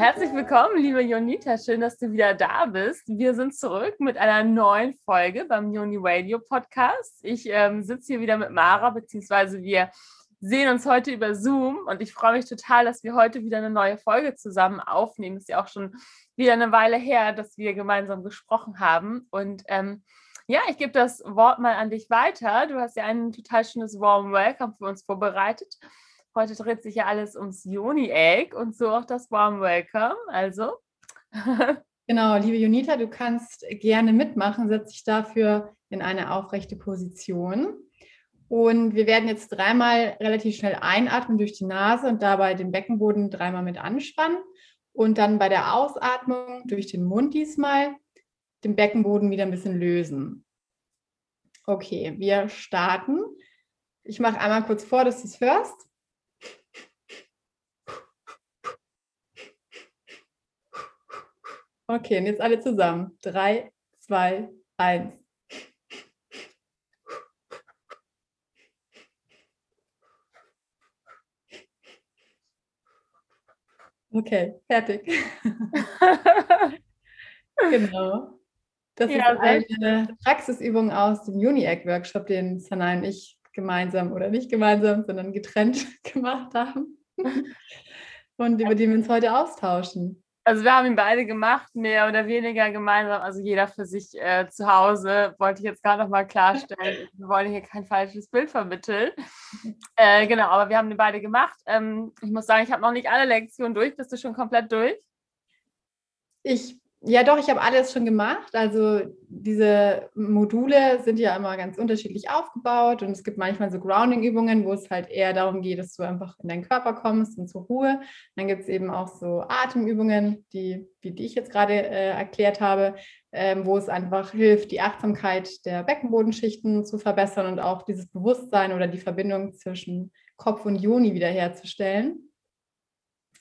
Herzlich willkommen, liebe Jonita. Schön, dass du wieder da bist. Wir sind zurück mit einer neuen Folge beim Joni Radio Podcast. Ich ähm, sitze hier wieder mit Mara, beziehungsweise wir sehen uns heute über Zoom und ich freue mich total, dass wir heute wieder eine neue Folge zusammen aufnehmen. Ist ja auch schon wieder eine Weile her, dass wir gemeinsam gesprochen haben. Und ähm, ja, ich gebe das Wort mal an dich weiter. Du hast ja ein total schönes Warm Welcome für uns vorbereitet. Heute dreht sich ja alles ums Joni-Egg und so auch das Warm Welcome. Also. genau, liebe Junita, du kannst gerne mitmachen. Setz dich dafür in eine aufrechte Position. Und wir werden jetzt dreimal relativ schnell einatmen durch die Nase und dabei den Beckenboden dreimal mit anspannen. Und dann bei der Ausatmung durch den Mund diesmal den Beckenboden wieder ein bisschen lösen. Okay, wir starten. Ich mache einmal kurz vor, dass du es hörst. Okay, und jetzt alle zusammen. Drei, zwei, eins. Okay, fertig. genau. Das ja, ist eine Praxisübung aus dem Uni-Egg-Workshop, den Sanai und ich gemeinsam oder nicht gemeinsam, sondern getrennt gemacht haben. Und über die wir uns heute austauschen. Also wir haben ihn beide gemacht, mehr oder weniger gemeinsam, also jeder für sich äh, zu Hause, wollte ich jetzt gerade noch mal klarstellen. Wir wollen hier kein falsches Bild vermitteln. Äh, genau, aber wir haben ihn beide gemacht. Ähm, ich muss sagen, ich habe noch nicht alle Lektionen durch. Bist du schon komplett durch? Ich ja, doch, ich habe alles schon gemacht. Also diese Module sind ja immer ganz unterschiedlich aufgebaut und es gibt manchmal so Grounding-Übungen, wo es halt eher darum geht, dass du einfach in deinen Körper kommst und zur Ruhe. Dann gibt es eben auch so Atemübungen, die, wie die ich jetzt gerade äh, erklärt habe, ähm, wo es einfach hilft, die Achtsamkeit der Beckenbodenschichten zu verbessern und auch dieses Bewusstsein oder die Verbindung zwischen Kopf und Joni wiederherzustellen.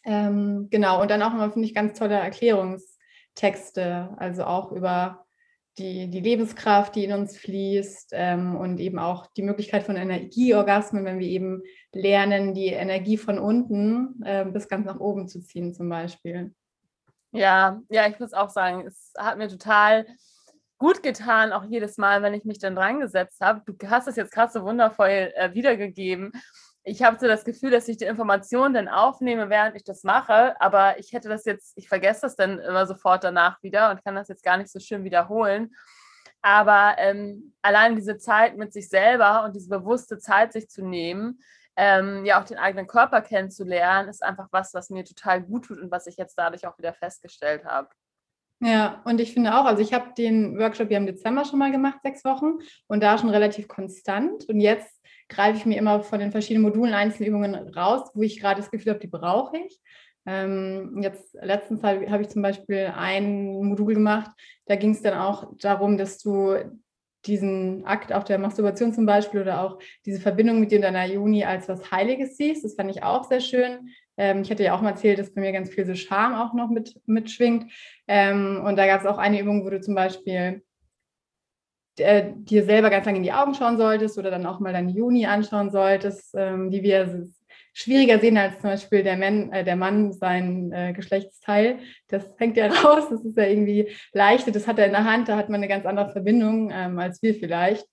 Ähm, genau, und dann auch immer, finde ich, ganz tolle Erklärungs- Texte, also auch über die, die Lebenskraft, die in uns fließt ähm, und eben auch die Möglichkeit von Energieorgasmen, wenn wir eben lernen, die Energie von unten äh, bis ganz nach oben zu ziehen zum Beispiel. Ja, ja, ich muss auch sagen, es hat mir total gut getan, auch jedes Mal, wenn ich mich dann dran gesetzt habe. Du hast es jetzt gerade so wundervoll äh, wiedergegeben ich habe so das Gefühl, dass ich die Informationen dann aufnehme, während ich das mache, aber ich hätte das jetzt, ich vergesse das dann immer sofort danach wieder und kann das jetzt gar nicht so schön wiederholen. Aber ähm, allein diese Zeit mit sich selber und diese bewusste Zeit sich zu nehmen, ähm, ja auch den eigenen Körper kennenzulernen, ist einfach was, was mir total gut tut und was ich jetzt dadurch auch wieder festgestellt habe. Ja, und ich finde auch, also ich habe den Workshop ja im Dezember schon mal gemacht, sechs Wochen, und da schon relativ konstant. Und jetzt greife ich mir immer von den verschiedenen Modulen Einzelübungen raus, wo ich gerade das Gefühl habe, die brauche ich. Ähm, jetzt letztens habe ich zum Beispiel ein Modul gemacht, da ging es dann auch darum, dass du diesen Akt auch der Masturbation zum Beispiel oder auch diese Verbindung mit dir in deiner Juni als was Heiliges siehst. Das fand ich auch sehr schön. Ähm, ich hatte ja auch mal erzählt, dass bei mir ganz viel so Scham auch noch mit, mitschwingt. Ähm, und da gab es auch eine Übung, wo du zum Beispiel äh, dir selber ganz lange in die Augen schauen solltest oder dann auch mal deine Juni anschauen solltest, ähm, die wir schwieriger sehen als zum Beispiel der, Man, äh, der Mann sein äh, Geschlechtsteil. Das hängt ja raus, das ist ja irgendwie leichter, das hat er in der Hand, da hat man eine ganz andere Verbindung ähm, als wir vielleicht.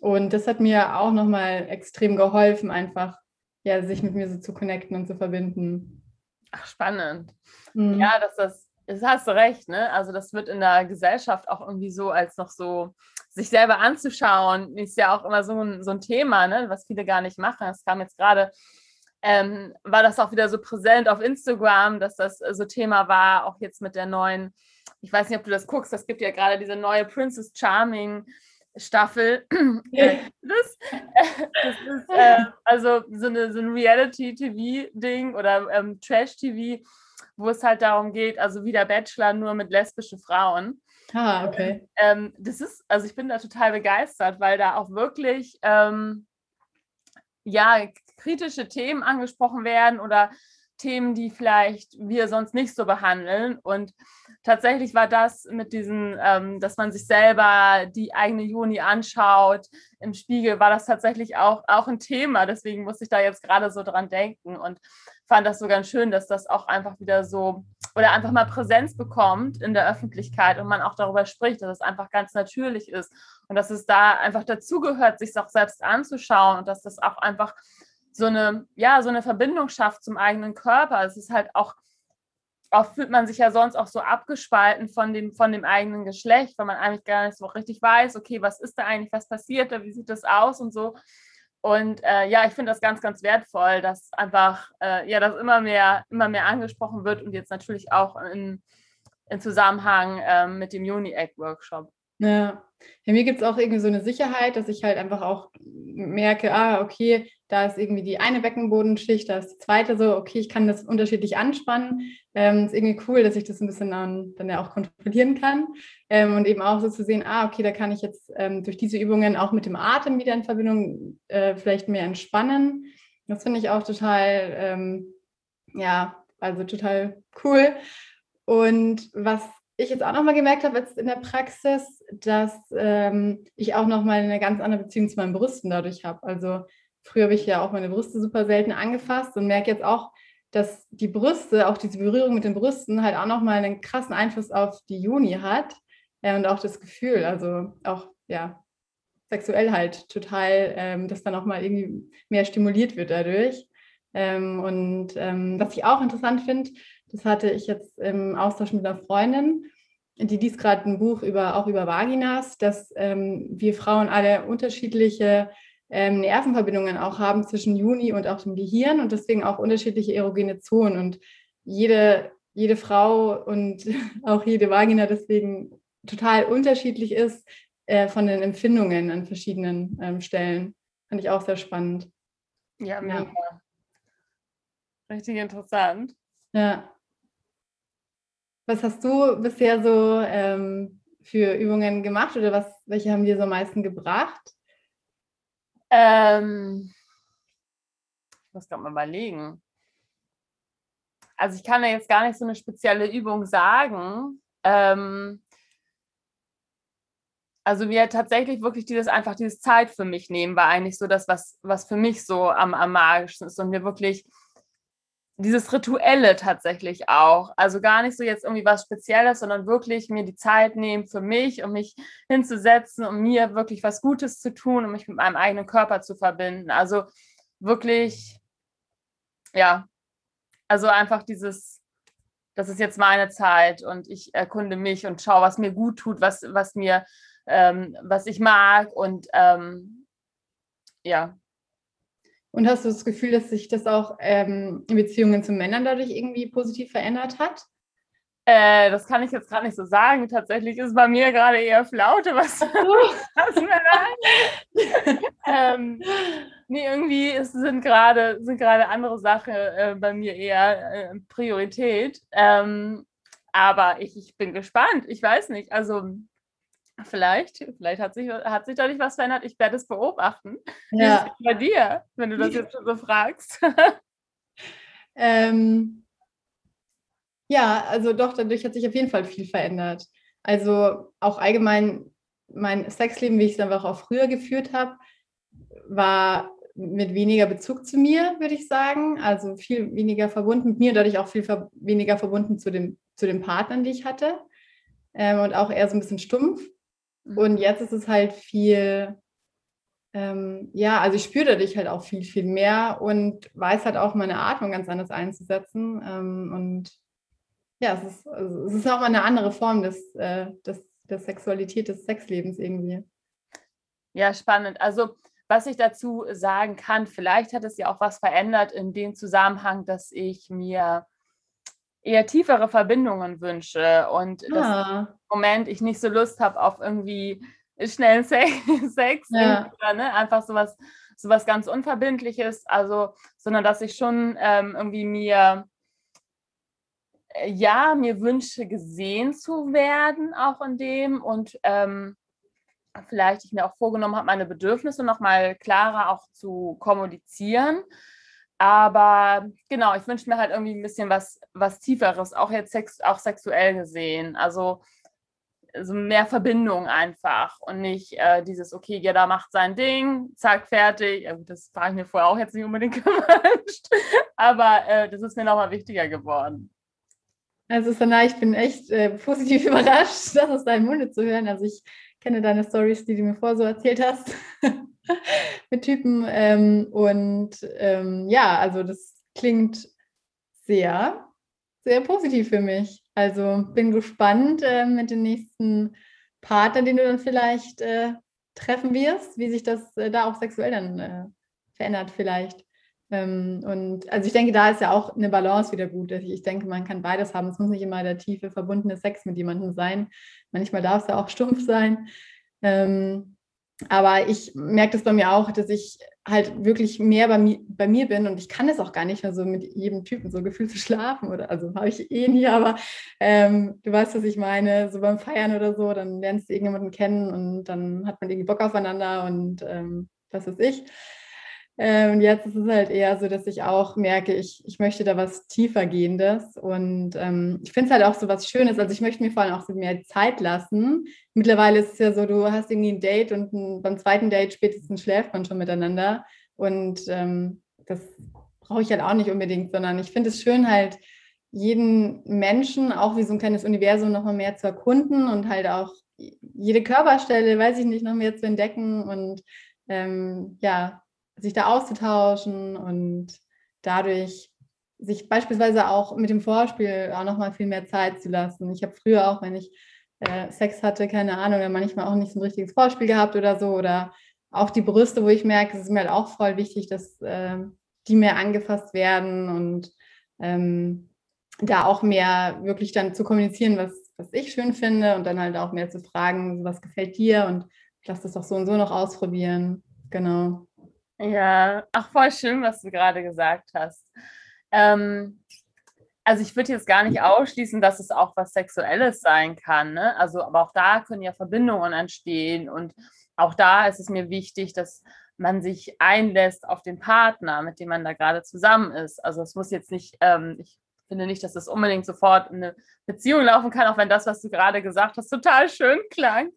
Und das hat mir auch nochmal extrem geholfen, einfach ja, sich mit mir so zu connecten und zu verbinden. Ach, spannend. Mhm. Ja, dass das das hast du recht, ne? Also das wird in der Gesellschaft auch irgendwie so als noch so sich selber anzuschauen, ist ja auch immer so ein, so ein Thema, ne? was viele gar nicht machen. Es kam jetzt gerade, ähm, war das auch wieder so präsent auf Instagram, dass das so Thema war, auch jetzt mit der neuen, ich weiß nicht, ob du das guckst, es gibt ja gerade diese neue Princess Charming. Staffel. Äh, das, das ist äh, also so, eine, so ein Reality-TV-Ding oder ähm, Trash-TV, wo es halt darum geht, also wie der Bachelor nur mit lesbischen Frauen. Ah, okay. Ähm, das ist, also ich bin da total begeistert, weil da auch wirklich ähm, ja kritische Themen angesprochen werden oder Themen, die vielleicht wir sonst nicht so behandeln. Und tatsächlich war das mit diesen, ähm, dass man sich selber die eigene Juni anschaut im Spiegel, war das tatsächlich auch, auch ein Thema. Deswegen musste ich da jetzt gerade so dran denken und fand das so ganz schön, dass das auch einfach wieder so oder einfach mal Präsenz bekommt in der Öffentlichkeit und man auch darüber spricht, dass es einfach ganz natürlich ist und dass es da einfach dazugehört, sich auch selbst anzuschauen und dass das auch einfach so eine, ja, so eine Verbindung schafft zum eigenen Körper. Es ist halt auch, auch fühlt man sich ja sonst auch so abgespalten von dem, von dem eigenen Geschlecht, weil man eigentlich gar nicht so richtig weiß, okay, was ist da eigentlich, was passiert da, wie sieht das aus und so. Und äh, ja, ich finde das ganz, ganz wertvoll, dass einfach, äh, ja, das immer mehr, immer mehr angesprochen wird und jetzt natürlich auch in, in Zusammenhang äh, mit dem Uni-Egg-Workshop. Ja. Ja, mir gibt es auch irgendwie so eine Sicherheit, dass ich halt einfach auch merke, ah, okay, da ist irgendwie die eine Beckenbodenschicht, da ist die zweite so, okay, ich kann das unterschiedlich anspannen. Ähm, ist irgendwie cool, dass ich das ein bisschen dann, dann ja auch kontrollieren kann. Ähm, und eben auch so zu sehen, ah, okay, da kann ich jetzt ähm, durch diese Übungen auch mit dem Atem wieder in Verbindung äh, vielleicht mehr entspannen. Das finde ich auch total, ähm, ja, also total cool. Und was ich jetzt auch nochmal gemerkt habe jetzt in der Praxis, dass ähm, ich auch nochmal eine ganz andere Beziehung zu meinen Brüsten dadurch habe. Also früher habe ich ja auch meine Brüste super selten angefasst und merke jetzt auch, dass die Brüste, auch diese Berührung mit den Brüsten halt auch nochmal einen krassen Einfluss auf die Juni hat äh, und auch das Gefühl, also auch, ja, sexuell halt total, ähm, dass dann auch mal irgendwie mehr stimuliert wird dadurch. Ähm, und ähm, was ich auch interessant finde, das hatte ich jetzt im Austausch mit einer Freundin, die liest gerade ein Buch über, auch über Vaginas, dass ähm, wir Frauen alle unterschiedliche ähm, Nervenverbindungen auch haben zwischen Juni und auch dem Gehirn und deswegen auch unterschiedliche erogene Zonen. Und jede, jede Frau und auch jede Vagina deswegen total unterschiedlich ist äh, von den Empfindungen an verschiedenen ähm, Stellen. Fand ich auch sehr spannend. Ja, mega. Ja. Richtig interessant. Ja. Was hast du bisher so ähm, für Übungen gemacht oder was, welche haben dir so am meisten gebracht? Ähm, ich muss gerade mal überlegen. Also ich kann ja jetzt gar nicht so eine spezielle Übung sagen. Ähm, also wir tatsächlich wirklich dieses einfach dieses Zeit für mich nehmen, war eigentlich so das, was, was für mich so am, am magischsten ist und mir wirklich dieses Rituelle tatsächlich auch. Also gar nicht so jetzt irgendwie was Spezielles, sondern wirklich mir die Zeit nehmen für mich, um mich hinzusetzen, um mir wirklich was Gutes zu tun, um mich mit meinem eigenen Körper zu verbinden. Also wirklich, ja, also einfach dieses, das ist jetzt meine Zeit und ich erkunde mich und schaue, was mir gut tut, was, was mir, ähm, was ich mag und ähm, ja, und hast du das Gefühl, dass sich das auch ähm, in Beziehungen zu Männern dadurch irgendwie positiv verändert hat? Äh, das kann ich jetzt gerade nicht so sagen. Tatsächlich ist bei mir gerade eher Flaute, was, was Männer ähm, Nee, irgendwie ist, sind gerade sind andere Sachen äh, bei mir eher äh, Priorität. Ähm, aber ich, ich bin gespannt. Ich weiß nicht. Also Vielleicht, vielleicht hat sich, hat sich dadurch was verändert. Ich werde es beobachten. Ja. Bei dir, wenn du das jetzt schon so fragst? ähm, ja, also doch, dadurch hat sich auf jeden Fall viel verändert. Also auch allgemein mein Sexleben, wie ich es einfach auch früher geführt habe, war mit weniger Bezug zu mir, würde ich sagen. Also viel weniger verbunden mit mir, dadurch auch viel ver weniger verbunden zu, dem, zu den Partnern, die ich hatte. Ähm, und auch eher so ein bisschen stumpf. Und jetzt ist es halt viel, ähm, ja, also ich spüre dadurch halt auch viel, viel mehr und weiß halt auch meine Atmung ganz anders einzusetzen. Ähm, und ja, es ist, also es ist auch mal eine andere Form des, äh, des, der Sexualität, des Sexlebens irgendwie. Ja, spannend. Also was ich dazu sagen kann, vielleicht hat es ja auch was verändert in dem Zusammenhang, dass ich mir eher tiefere Verbindungen wünsche und ah. dass im Moment ich nicht so Lust habe auf irgendwie schnellen Sex, ja. oder, ne? einfach sowas, sowas ganz Unverbindliches, also, sondern dass ich schon ähm, irgendwie mir äh, ja, mir wünsche, gesehen zu werden, auch in dem und ähm, vielleicht ich mir auch vorgenommen habe, meine Bedürfnisse nochmal klarer auch zu kommunizieren. Aber genau, ich wünsche mir halt irgendwie ein bisschen was, was Tieferes, auch jetzt sex, auch sexuell gesehen. Also so mehr Verbindung einfach und nicht äh, dieses, okay, jeder macht sein Ding, zack, fertig. Ja, das war ich mir vorher auch jetzt nicht unbedingt gewünscht, aber äh, das ist mir nochmal wichtiger geworden. Also Sana, ich bin echt äh, positiv überrascht, das aus deinem Munde zu hören. Also ich kenne deine Stories, die du mir vorher so erzählt hast mit Typen. Ähm, und ähm, ja, also das klingt sehr, sehr positiv für mich. Also bin gespannt äh, mit den nächsten Partnern, den du dann vielleicht äh, treffen wirst, wie sich das äh, da auch sexuell dann äh, verändert vielleicht. Ähm, und also ich denke, da ist ja auch eine Balance wieder gut. Ich denke, man kann beides haben. Es muss nicht immer der tiefe, verbundene Sex mit jemandem sein. Manchmal darf es ja auch stumpf sein. Ähm, aber ich merke das bei mir auch, dass ich halt wirklich mehr bei mir, bei mir bin und ich kann es auch gar nicht mehr so mit jedem Typen so gefühlt zu schlafen oder also habe ich eh nie, aber ähm, du weißt, was ich meine, so beim Feiern oder so, dann lernst du irgendjemanden kennen und dann hat man irgendwie Bock aufeinander und ähm, was weiß ich. Äh, und jetzt ist es halt eher so, dass ich auch merke, ich, ich möchte da was tiefer gehendes. Und ähm, ich finde es halt auch so was Schönes. Also ich möchte mir vor allem auch so mehr Zeit lassen. Mittlerweile ist es ja so, du hast irgendwie ein Date und ein, beim zweiten Date spätestens schläft man schon miteinander. Und ähm, das brauche ich halt auch nicht unbedingt, sondern ich finde es schön, halt jeden Menschen auch wie so ein kleines Universum nochmal mehr zu erkunden und halt auch jede Körperstelle, weiß ich nicht, noch mehr zu entdecken und ähm, ja, sich da auszutauschen und dadurch sich beispielsweise auch mit dem Vorspiel auch nochmal viel mehr Zeit zu lassen. Ich habe früher auch, wenn ich äh, Sex hatte, keine Ahnung, dann manchmal auch nicht so ein richtiges Vorspiel gehabt oder so. Oder auch die Brüste, wo ich merke, es ist mir halt auch voll wichtig, dass äh, die mehr angefasst werden und ähm, da auch mehr wirklich dann zu kommunizieren, was, was ich schön finde und dann halt auch mehr zu fragen, was gefällt dir und ich lasse das doch so und so noch ausprobieren. Genau. Ja, ach, voll schön, was du gerade gesagt hast. Ähm, also ich würde jetzt gar nicht ausschließen, dass es auch was Sexuelles sein kann. Ne? Also, aber auch da können ja Verbindungen entstehen. Und auch da ist es mir wichtig, dass man sich einlässt auf den Partner, mit dem man da gerade zusammen ist. Also es muss jetzt nicht, ähm, ich finde nicht, dass das unbedingt sofort in eine Beziehung laufen kann, auch wenn das, was du gerade gesagt hast, total schön klang.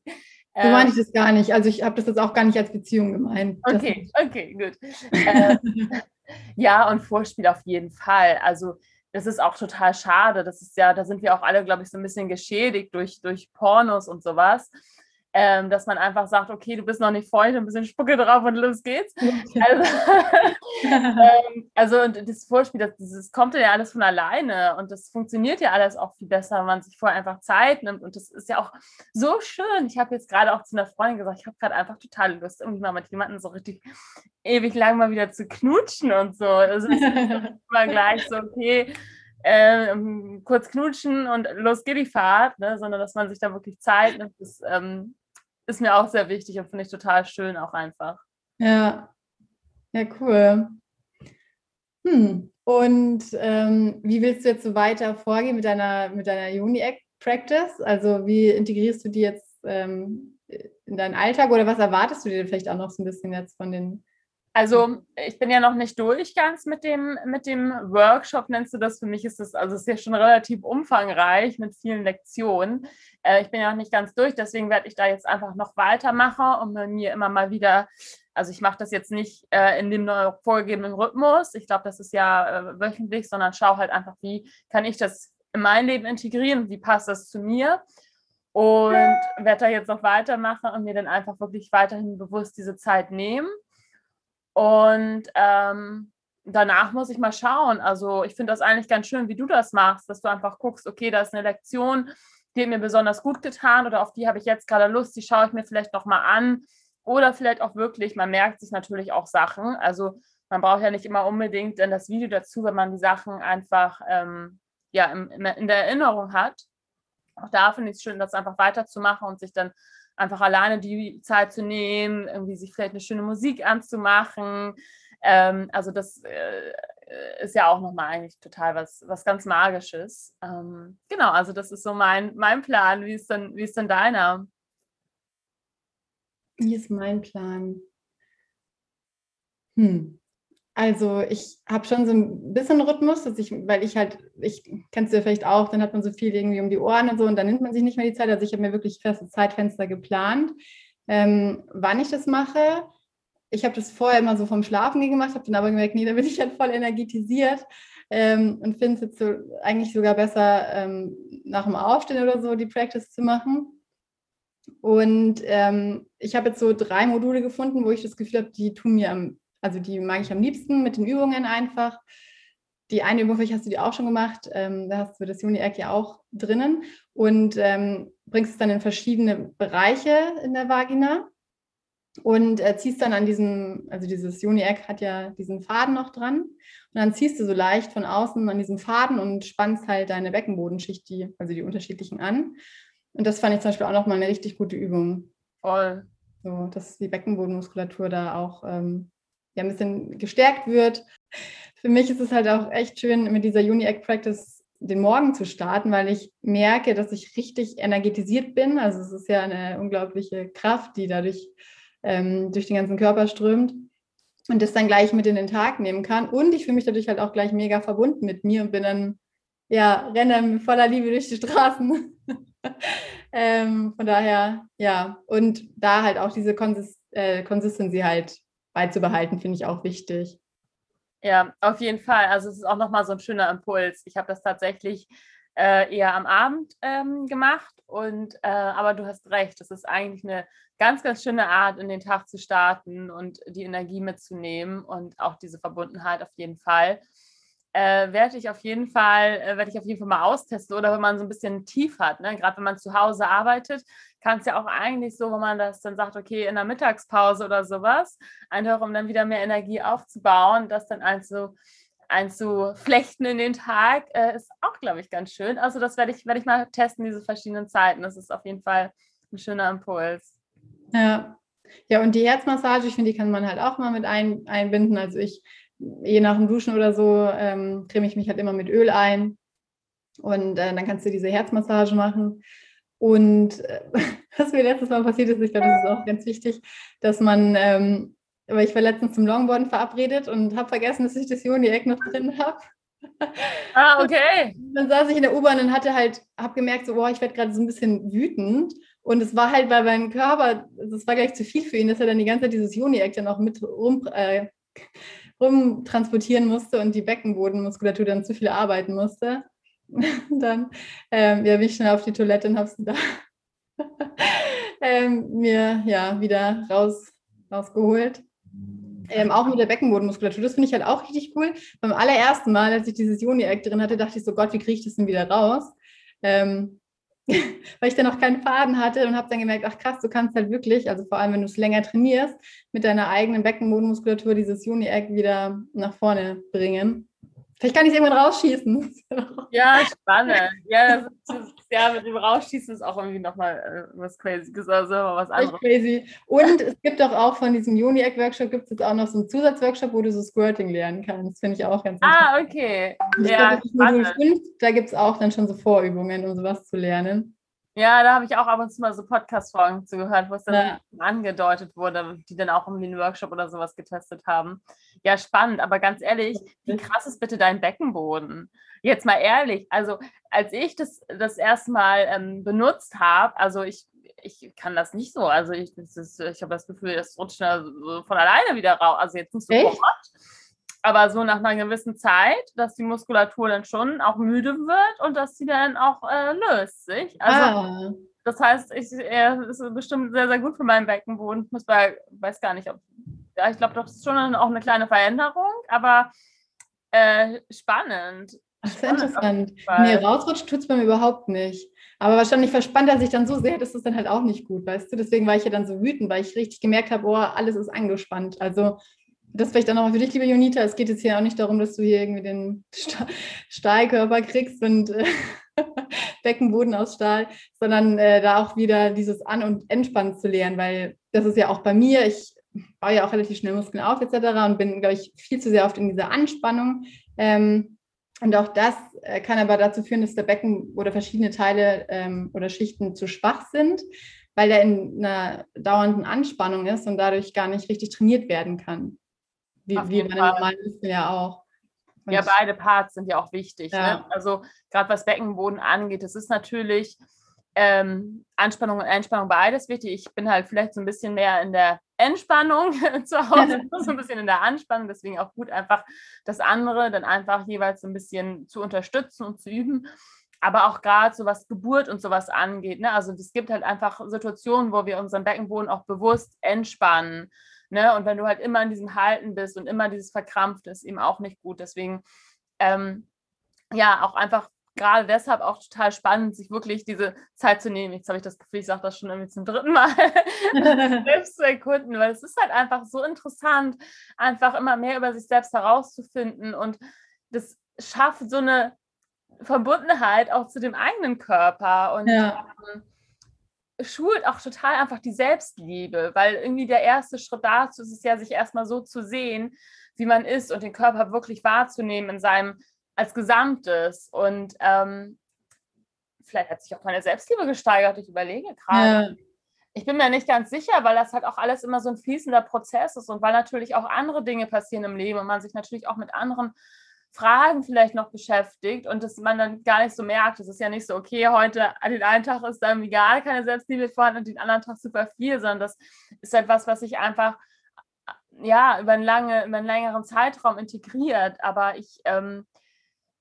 So meine ich ähm, das gar nicht. Also ich habe das jetzt auch gar nicht als Beziehung gemeint. Okay, okay, gut. ähm, ja, und Vorspiel auf jeden Fall. Also das ist auch total schade. Das ist ja, da sind wir auch alle, glaube ich, so ein bisschen geschädigt durch, durch Pornos und sowas ähm, dass man einfach sagt, okay, du bist noch nicht feucht, ein bisschen Spucke drauf und los geht's. Also, ähm, also das Vorspiel, das, das kommt ja alles von alleine und das funktioniert ja alles auch viel besser, wenn man sich vorher einfach Zeit nimmt und das ist ja auch so schön. Ich habe jetzt gerade auch zu einer Freundin gesagt, ich habe gerade einfach total Lust, irgendwie mal mit jemandem so richtig ewig lang mal wieder zu knutschen und so. Also es ist immer gleich so, okay, äh, kurz knutschen und los geht die Fahrt, ne? sondern dass man sich da wirklich Zeit nimmt, das ähm, ist mir auch sehr wichtig und finde ich total schön auch einfach. Ja, ja, cool. Hm. Und ähm, wie willst du jetzt so weiter vorgehen mit deiner, mit deiner Uni-Practice? Also wie integrierst du die jetzt ähm, in deinen Alltag oder was erwartest du dir vielleicht auch noch so ein bisschen jetzt von den also ich bin ja noch nicht durch ganz mit dem, mit dem Workshop, nennst du das. Für mich ist das, also es ist ja schon relativ umfangreich mit vielen Lektionen. Äh, ich bin ja noch nicht ganz durch, deswegen werde ich da jetzt einfach noch weitermachen und mir immer mal wieder, also ich mache das jetzt nicht äh, in dem vorgegebenen Rhythmus. Ich glaube, das ist ja äh, wöchentlich, sondern schaue halt einfach, wie kann ich das in mein Leben integrieren, wie passt das zu mir. Und werde da jetzt noch weitermachen und mir dann einfach wirklich weiterhin bewusst diese Zeit nehmen und ähm, danach muss ich mal schauen. Also ich finde das eigentlich ganz schön, wie du das machst, dass du einfach guckst, okay, da ist eine Lektion, die hat mir besonders gut getan oder auf die habe ich jetzt gerade Lust, die schaue ich mir vielleicht noch mal an. Oder vielleicht auch wirklich, man merkt sich natürlich auch Sachen. Also man braucht ja nicht immer unbedingt dann das Video dazu, wenn man die Sachen einfach ähm, ja, in, in der Erinnerung hat. Auch da finde ich es schön, das einfach weiterzumachen und sich dann einfach alleine die Zeit zu nehmen, irgendwie sich vielleicht eine schöne Musik anzumachen. Ähm, also das äh, ist ja auch nochmal eigentlich total was, was ganz Magisches. Ähm, genau, also das ist so mein, mein Plan. Wie ist denn, wie ist denn deiner? Wie ist mein Plan? Hm. Also ich habe schon so ein bisschen Rhythmus, dass ich, weil ich halt, ich kennst du ja vielleicht auch, dann hat man so viel irgendwie um die Ohren und so und dann nimmt man sich nicht mehr die Zeit. Also ich habe mir wirklich feste Zeitfenster geplant, ähm, wann ich das mache. Ich habe das vorher immer so vom Schlafen gemacht, habe dann aber gemerkt, nee, da bin ich halt voll energetisiert ähm, und finde es jetzt so eigentlich sogar besser, ähm, nach dem Aufstehen oder so die Practice zu machen. Und ähm, ich habe jetzt so drei Module gefunden, wo ich das Gefühl habe, die tun mir am also die mag ich am liebsten mit den Übungen einfach. Die eine Übung vielleicht hast du die auch schon gemacht. Ähm, da hast du das Juni-Eck ja auch drinnen und ähm, bringst es dann in verschiedene Bereiche in der Vagina und äh, ziehst dann an diesem, also dieses Juni-Eck hat ja diesen Faden noch dran und dann ziehst du so leicht von außen an diesem Faden und spannst halt deine Beckenbodenschicht, die, also die unterschiedlichen an. Und das fand ich zum Beispiel auch nochmal eine richtig gute Übung. Voll. So, dass die Beckenbodenmuskulatur da auch ähm, ja, ein bisschen gestärkt wird. Für mich ist es halt auch echt schön, mit dieser Uni-Egg Practice den Morgen zu starten, weil ich merke, dass ich richtig energetisiert bin. Also es ist ja eine unglaubliche Kraft, die dadurch ähm, durch den ganzen Körper strömt und das dann gleich mit in den Tag nehmen kann. Und ich fühle mich dadurch halt auch gleich mega verbunden mit mir und bin dann, ja, renne voller Liebe durch die Straßen. ähm, von daher, ja, und da halt auch diese Consist äh, Consistency halt beizubehalten, finde ich auch wichtig. Ja, auf jeden Fall. Also es ist auch nochmal so ein schöner Impuls. Ich habe das tatsächlich äh, eher am Abend ähm, gemacht und äh, aber du hast recht, es ist eigentlich eine ganz, ganz schöne Art, in den Tag zu starten und die Energie mitzunehmen und auch diese Verbundenheit auf jeden Fall äh, werde ich auf jeden Fall, äh, werde ich auf jeden Fall mal austesten oder wenn man so ein bisschen tief hat, ne? gerade wenn man zu Hause arbeitet, kann es ja auch eigentlich so, wenn man das dann sagt, okay, in der Mittagspause oder sowas, einfach um dann wieder mehr Energie aufzubauen, das dann einzu, einzuflechten in den Tag, äh, ist auch, glaube ich, ganz schön. Also das werde ich, werde ich mal testen, diese verschiedenen Zeiten. Das ist auf jeden Fall ein schöner Impuls. Ja. Ja, und die Herzmassage, ich finde, die kann man halt auch mal mit ein, einbinden. Also ich je nach dem Duschen oder so ähm, creme ich mich halt immer mit Öl ein. Und äh, dann kannst du diese Herzmassage machen. Und äh, was mir letztes Mal passiert ist, ich glaube, das ist auch ganz wichtig, dass man, ähm, weil ich war letztens zum Longboarden verabredet und habe vergessen, dass ich das Joni-Eck noch drin habe. Ah, okay. Dann saß ich in der U-Bahn und hatte halt, habe gemerkt, so, boah, ich werde gerade so ein bisschen wütend. Und es war halt bei meinem Körper, das war gleich zu viel für ihn, dass er dann die ganze Zeit dieses Joni-Eck dann auch mit rum, äh, rumtransportieren musste und die Beckenbodenmuskulatur dann zu viel arbeiten musste. dann ähm, ja, bin ich schnell auf die Toilette und habe es da ähm, mir ja wieder raus, rausgeholt. Ähm, auch mit der Beckenbodenmuskulatur. Das finde ich halt auch richtig cool. Beim allerersten Mal, als ich dieses Juni-Eck drin hatte, dachte ich so, Gott, wie kriege ich das denn wieder raus? Ähm, weil ich dann noch keinen Faden hatte und habe dann gemerkt, ach krass, du kannst halt wirklich, also vor allem wenn du es länger trainierst, mit deiner eigenen Beckenbodenmuskulatur dieses Uni-Egg wieder nach vorne bringen. Vielleicht kann ich es irgendwann rausschießen. Ja, spannend. Ja, das, ja mit dem Rausschießen ist auch irgendwie nochmal äh, was crazy. Also was anderes. crazy. Und es gibt doch auch von diesem Juni-Egg-Workshop gibt es jetzt auch noch so einen Zusatzworkshop, wo du so Squirting lernen kannst. Finde ich auch ganz Ah, okay. ja, glaub, 5, da gibt es auch dann schon so Vorübungen, um sowas zu lernen. Ja, da habe ich auch ab und zu mal so Podcast-Folgen zugehört, wo es dann ja. angedeutet wurde, die dann auch irgendwie einen Workshop oder sowas getestet haben. Ja, spannend, aber ganz ehrlich, wie krass ist bitte dein Beckenboden? Jetzt mal ehrlich, also als ich das das erste Mal ähm, benutzt habe, also ich, ich kann das nicht so, also ich, ich habe das Gefühl, das rutscht so von alleine wieder raus, also jetzt nicht so Echt? Aber so nach einer gewissen Zeit, dass die Muskulatur dann schon auch müde wird und dass sie dann auch äh, löst sich. Also ah. das heißt, ich, er ist bestimmt sehr, sehr gut für meinen Beckenboden. Ich muss bei, weiß gar nicht, ob, ja, ich glaube, das ist schon auch eine kleine Veränderung, aber äh, spannend. Ach, sehr interessant. Nee, rausrutscht tut es bei mir überhaupt nicht. Aber wahrscheinlich verspannt er sich dann so sehr, dass es dann halt auch nicht gut, weißt du? Deswegen war ich ja dann so wütend, weil ich richtig gemerkt habe, oh, alles ist angespannt. Also das vielleicht auch nochmal für dich, liebe Jonita. Es geht jetzt hier auch nicht darum, dass du hier irgendwie den Stahlkörper kriegst und äh, Beckenboden aus Stahl, sondern äh, da auch wieder dieses An- und Entspannen zu lernen, weil das ist ja auch bei mir, ich baue ja auch relativ schnell Muskeln auf etc. und bin, glaube ich, viel zu sehr oft in dieser Anspannung. Ähm, und auch das äh, kann aber dazu führen, dass der Becken oder verschiedene Teile ähm, oder Schichten zu schwach sind, weil er in einer dauernden Anspannung ist und dadurch gar nicht richtig trainiert werden kann. Wie, wie bei einem normalen ja auch. Und ja, beide Parts sind ja auch wichtig. Ja. Ne? Also gerade was Beckenboden angeht, das ist natürlich ähm, Anspannung und Entspannung beides wichtig. Ich bin halt vielleicht so ein bisschen mehr in der Entspannung zu Hause, so ein bisschen in der Anspannung. Deswegen auch gut, einfach das andere dann einfach jeweils so ein bisschen zu unterstützen und zu üben. Aber auch gerade so was Geburt und sowas angeht. Ne? Also es gibt halt einfach Situationen, wo wir unseren Beckenboden auch bewusst entspannen. Ne? Und wenn du halt immer in diesem Halten bist und immer dieses Verkrampft ist eben auch nicht gut. Deswegen ähm, ja, auch einfach gerade deshalb auch total spannend, sich wirklich diese Zeit zu nehmen. Jetzt habe ich das Gefühl, ich sage das schon irgendwie zum dritten Mal, selbst zu erkunden, weil es ist halt einfach so interessant, einfach immer mehr über sich selbst herauszufinden und das schafft so eine Verbundenheit auch zu dem eigenen Körper und ja. ähm, schult auch total einfach die Selbstliebe, weil irgendwie der erste Schritt dazu ist es ja, sich erstmal so zu sehen, wie man ist und den Körper wirklich wahrzunehmen in seinem als Gesamtes. Und ähm, vielleicht hat sich auch meine Selbstliebe gesteigert. Ich überlege gerade. Ja. Ich bin mir nicht ganz sicher, weil das halt auch alles immer so ein fließender Prozess ist und weil natürlich auch andere Dinge passieren im Leben und man sich natürlich auch mit anderen Fragen vielleicht noch beschäftigt und dass man dann gar nicht so merkt. Es ist ja nicht so, okay, heute an den einen Tag ist dann gar keine Selbstliebe vorhanden und den anderen Tag super viel, sondern das ist etwas, was sich einfach ja über einen, lange, über einen längeren Zeitraum integriert. Aber ich ähm,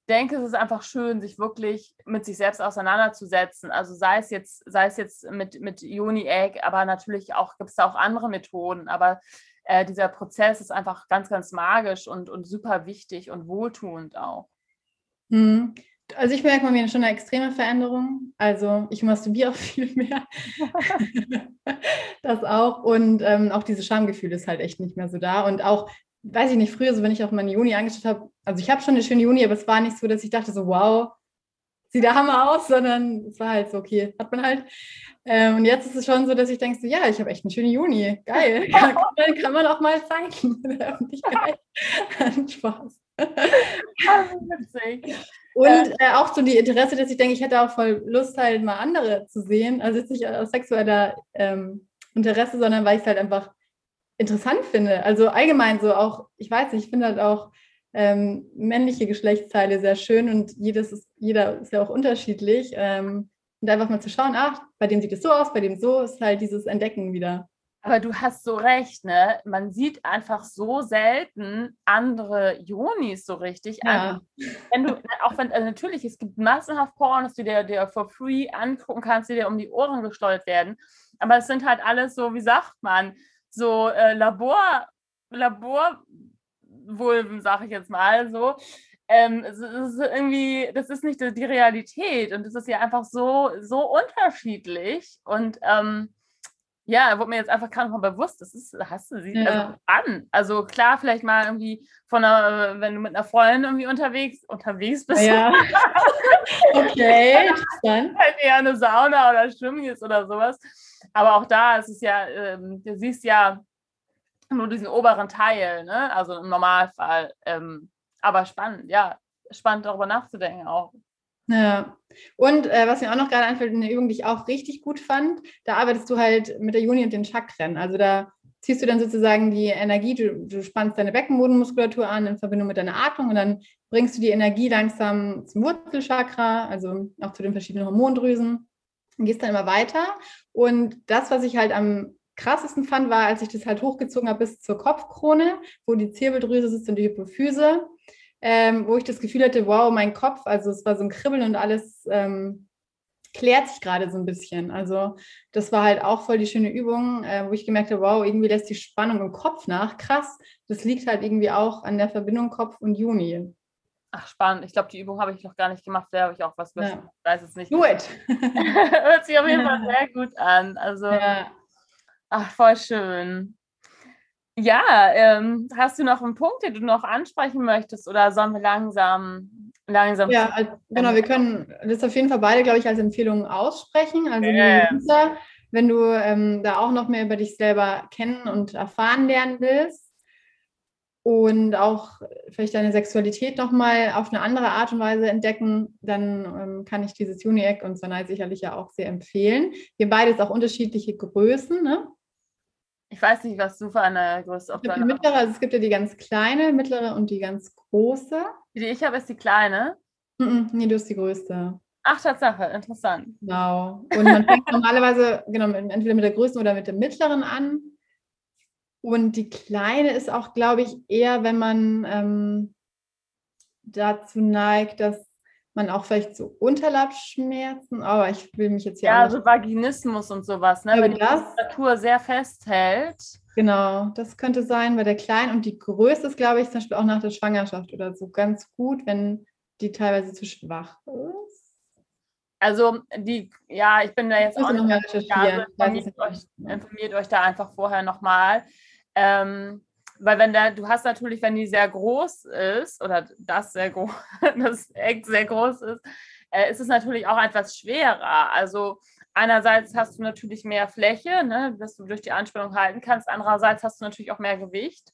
denke, es ist einfach schön, sich wirklich mit sich selbst auseinanderzusetzen. Also sei es jetzt, sei es jetzt mit, mit Uni-Egg, aber natürlich auch gibt es da auch andere Methoden. Aber äh, dieser Prozess ist einfach ganz, ganz magisch und, und super wichtig und wohltuend auch. Mhm. Also ich merke mal mir schon eine extreme Veränderung. Also ich masturbiere auch viel mehr. das auch. Und ähm, auch dieses Schamgefühl ist halt echt nicht mehr so da. Und auch weiß ich nicht, früher, so wenn ich auch meine Juni angeschaut habe, also ich habe schon eine schöne Juni, aber es war nicht so, dass ich dachte so, wow, sieht der Hammer aus, sondern es war halt so, okay, hat man halt. Ähm, und jetzt ist es schon so, dass ich denke so, ja, ich habe echt eine schöne Juni, geil, kann, kann man auch mal zeigen. Spaß. Und äh, auch so die Interesse, dass ich denke, ich hätte auch voll Lust, halt mal andere zu sehen. Also jetzt nicht aus sexueller ähm, Interesse, sondern weil ich es halt einfach interessant finde. Also allgemein so auch, ich weiß nicht, ich finde halt auch ähm, männliche Geschlechtsteile sehr schön und jedes ist, jeder ist ja auch unterschiedlich. Ähm, und einfach mal zu schauen, ach, bei dem sieht es so aus, bei dem so, ist halt dieses Entdecken wieder. Aber du hast so recht, ne? Man sieht einfach so selten andere Jonis so richtig. Ja. wenn du, auch wenn, also natürlich, es gibt massenhaft Pornos, die dir, dir for free angucken kannst, die dir um die Ohren gesteuert werden. Aber es sind halt alles so, wie sagt man, so äh, Labor, Laborvulven, sage ich jetzt mal so. Ähm, es ist irgendwie, das ist nicht die Realität und es ist ja einfach so, so unterschiedlich und ähm, ja, wurde mir jetzt einfach gerade mal bewusst, das ist, hast du sie ja. also an. Also klar, vielleicht mal irgendwie von einer, wenn du mit einer Freundin irgendwie unterwegs, unterwegs bist. Ja. okay, dann. Halt eher eine Sauna oder Schwimmen ist oder sowas. Aber auch da ist es ja, ähm, du siehst ja nur diesen oberen Teil, ne? also im Normalfall. Ähm, aber spannend, ja, spannend darüber nachzudenken auch. Ja, und äh, was mir auch noch gerade einfällt, eine Übung, die ich auch richtig gut fand, da arbeitest du halt mit der Juni und den Chakren. Also da ziehst du dann sozusagen die Energie, du, du spannst deine Beckenbodenmuskulatur an in Verbindung mit deiner Atmung und dann bringst du die Energie langsam zum Wurzelchakra, also auch zu den verschiedenen Hormondrüsen und gehst dann immer weiter. Und das, was ich halt am krassesten fand, war, als ich das halt hochgezogen habe bis zur Kopfkrone, wo die Zirbeldrüse sitzt und die Hypophyse, ähm, wo ich das Gefühl hatte, wow, mein Kopf, also es war so ein Kribbeln und alles ähm, klärt sich gerade so ein bisschen. Also das war halt auch voll die schöne Übung, äh, wo ich gemerkt habe, wow, irgendwie lässt die Spannung im Kopf nach. Krass, das liegt halt irgendwie auch an der Verbindung Kopf und Juni. Ach, spannend. Ich glaube, die Übung habe ich noch gar nicht gemacht. Da habe ich auch was. Ja. Ich weiß es nicht. Do it. Hört sich auf jeden Fall sehr gut an. Also, ja. Ach, voll schön. Ja, ähm, hast du noch einen Punkt, den du noch ansprechen möchtest oder sollen wir langsam, langsam? Ja, also, genau, wir können das auf jeden Fall beide, glaube ich, als Empfehlung aussprechen. Also, yeah. User, wenn du ähm, da auch noch mehr über dich selber kennen und erfahren lernen willst, und auch vielleicht deine Sexualität nochmal auf eine andere Art und Weise entdecken, dann ähm, kann ich dieses Uni-Eck und Sanai sicherlich ja auch sehr empfehlen. Wir beide ist auch unterschiedliche Größen, ne? Ich weiß nicht, was du für eine Größe auf Die mittlere, also es gibt ja die ganz kleine, mittlere und die ganz große. Die, ich habe, ist die kleine. Mm -mm, nee, du hast die größte. Ach, Tatsache, interessant. Genau. Und man fängt normalerweise genau, entweder mit der größten oder mit der mittleren an. Und die kleine ist auch, glaube ich, eher, wenn man ähm, dazu neigt, dass man auch vielleicht so Unterleibsschmerzen, aber ich will mich jetzt hier. Ja, so Vaginismus und sowas, ne? Wenn die Muskulatur sehr festhält. Genau, das könnte sein bei der Kleinen. Und die Größte ist, glaube ich, zum Beispiel auch nach der Schwangerschaft oder so ganz gut, wenn die teilweise zu schwach ist. Also die, ja, ich bin da jetzt auch nicht mehr recherchieren. Informiert euch, informiert euch da einfach vorher nochmal. Ähm, weil wenn der, du hast natürlich, wenn die sehr groß ist oder das sehr groß, das Eck sehr groß ist, äh, ist es natürlich auch etwas schwerer. Also einerseits hast du natürlich mehr Fläche, ne, dass du durch die Anspannung halten kannst. Andererseits hast du natürlich auch mehr Gewicht.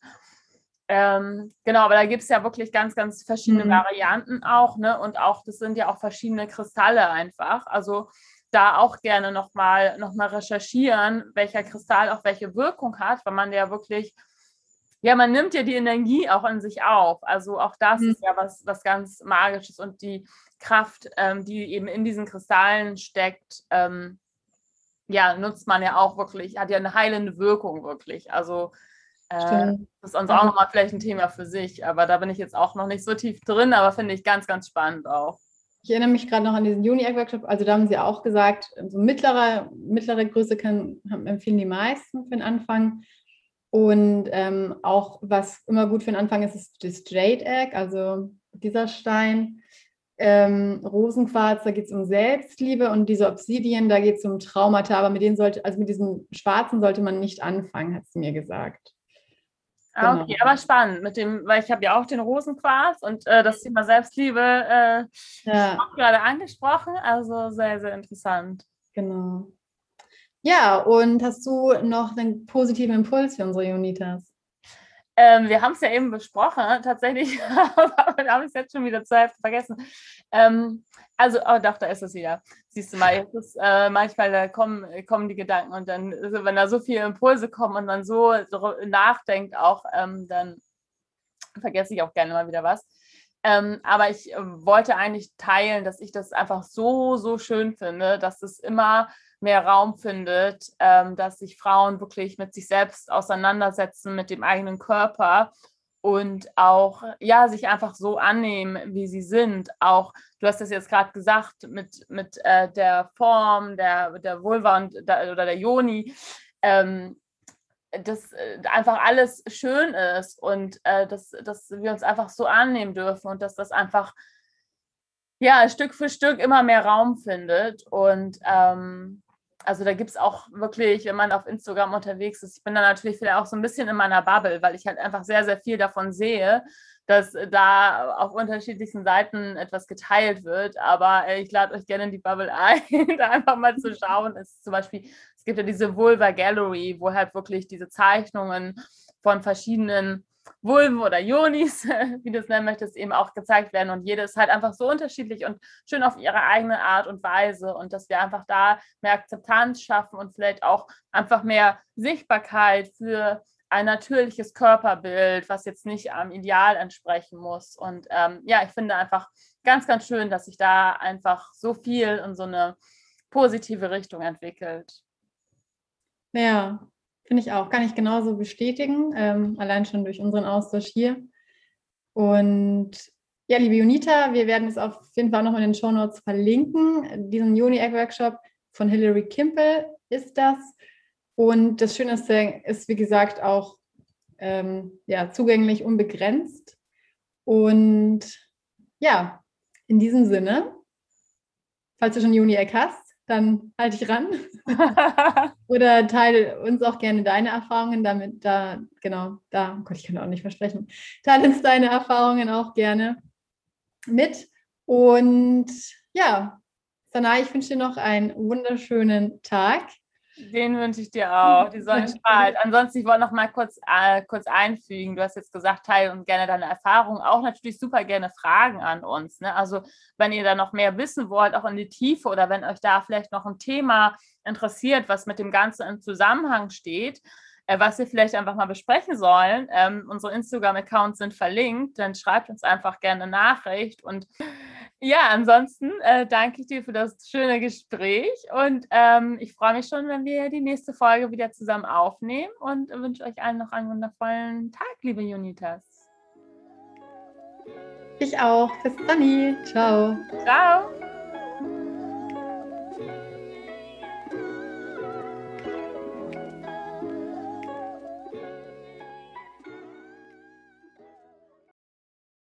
Ähm, genau, aber da gibt es ja wirklich ganz, ganz verschiedene mhm. Varianten auch, ne? Und auch, das sind ja auch verschiedene Kristalle einfach. Also da auch gerne nochmal noch mal recherchieren, welcher Kristall auch welche Wirkung hat, weil man ja wirklich ja, man nimmt ja die Energie auch in sich auf. Also auch das mhm. ist ja was, was ganz Magisches und die Kraft, ähm, die eben in diesen Kristallen steckt, ähm, ja, nutzt man ja auch wirklich, hat ja eine heilende Wirkung wirklich. Also äh, das ist uns auch nochmal vielleicht ein Thema für sich, aber da bin ich jetzt auch noch nicht so tief drin, aber finde ich ganz, ganz spannend auch. Ich erinnere mich gerade noch an diesen Juni-Workshop, also da haben sie auch gesagt, so mittlere, mittlere Größe kann, empfehlen die meisten für den Anfang. Und ähm, auch, was immer gut für den Anfang ist, ist das Jade Egg, also dieser Stein. Ähm, Rosenquarz, da geht es um Selbstliebe und diese Obsidien, da geht es um Traumata, aber mit denen sollte, also mit diesen schwarzen sollte man nicht anfangen, hat sie mir gesagt. Ah, genau. okay, aber spannend mit dem, weil ich habe ja auch den Rosenquarz und äh, das Thema Selbstliebe äh, ja. auch gerade angesprochen, also sehr, sehr interessant. Genau. Ja, und hast du noch einen positiven Impuls für unsere Unitas? Ähm, wir haben es ja eben besprochen, tatsächlich, aber wir haben es jetzt schon wieder zur Hälfte vergessen. Ähm, also, oh doch, da ist es wieder. Siehst du mal, ist, äh, manchmal da kommen, kommen die Gedanken und dann, also wenn da so viele Impulse kommen und man so, so nachdenkt auch, ähm, dann vergesse ich auch gerne mal wieder was. Ähm, aber ich äh, wollte eigentlich teilen, dass ich das einfach so, so schön finde, dass es immer mehr Raum findet, ähm, dass sich Frauen wirklich mit sich selbst auseinandersetzen, mit dem eigenen Körper und auch ja sich einfach so annehmen, wie sie sind. Auch du hast es jetzt gerade gesagt mit mit äh, der Form der der Vulva und der, oder der Yoni. Ähm, dass äh, einfach alles schön ist und äh, dass, dass wir uns einfach so annehmen dürfen und dass das einfach ja Stück für Stück immer mehr Raum findet und ähm, also da gibt es auch wirklich, wenn man auf Instagram unterwegs ist, ich bin da natürlich vielleicht auch so ein bisschen in meiner Bubble, weil ich halt einfach sehr, sehr viel davon sehe, dass da auf unterschiedlichsten Seiten etwas geteilt wird. Aber äh, ich lade euch gerne in die Bubble ein, da einfach mal zu schauen. Es ist zum Beispiel, es gibt ja diese Vulva Gallery, wo halt wirklich diese Zeichnungen von verschiedenen Vulven oder Jonis, wie du es nennen möchtest, eben auch gezeigt werden. Und jede ist halt einfach so unterschiedlich und schön auf ihre eigene Art und Weise. Und dass wir einfach da mehr Akzeptanz schaffen und vielleicht auch einfach mehr Sichtbarkeit für ein natürliches Körperbild, was jetzt nicht am Ideal entsprechen muss. Und ähm, ja, ich finde einfach ganz, ganz schön, dass sich da einfach so viel in so eine positive Richtung entwickelt. Ja, Finde ich auch, kann ich genauso bestätigen, ähm, allein schon durch unseren Austausch hier. Und ja, liebe Junita, wir werden es auf jeden Fall noch in den Show Notes verlinken. Diesen Uni-Egg-Workshop von Hilary Kimpel ist das. Und das Schöne ist, ist wie gesagt, auch ähm, ja, zugänglich, unbegrenzt. Und ja, in diesem Sinne, falls du schon Uni-Egg hast, dann halte ich ran. Oder teile uns auch gerne deine Erfahrungen damit, da, genau, da, oh Gott, ich kann auch nicht versprechen. Teile uns deine Erfahrungen auch gerne mit. Und ja, Sanaa, ich wünsche dir noch einen wunderschönen Tag. Den wünsche ich dir auch. Die Sonne strahlt. Ansonsten, ich wollte noch mal kurz, äh, kurz einfügen. Du hast jetzt gesagt, teile uns gerne deine Erfahrungen. Auch natürlich super gerne Fragen an uns. Ne? Also, wenn ihr da noch mehr wissen wollt, auch in die Tiefe oder wenn euch da vielleicht noch ein Thema interessiert, was mit dem Ganzen im Zusammenhang steht, äh, was wir vielleicht einfach mal besprechen sollen. Ähm, unsere Instagram-Accounts sind verlinkt, dann schreibt uns einfach gerne eine Nachricht. Und ja, ansonsten äh, danke ich dir für das schöne Gespräch und ähm, ich freue mich schon, wenn wir die nächste Folge wieder zusammen aufnehmen und wünsche euch allen noch einen wundervollen Tag, liebe Unitas. Ich auch. Bis dann. Ciao. Ciao.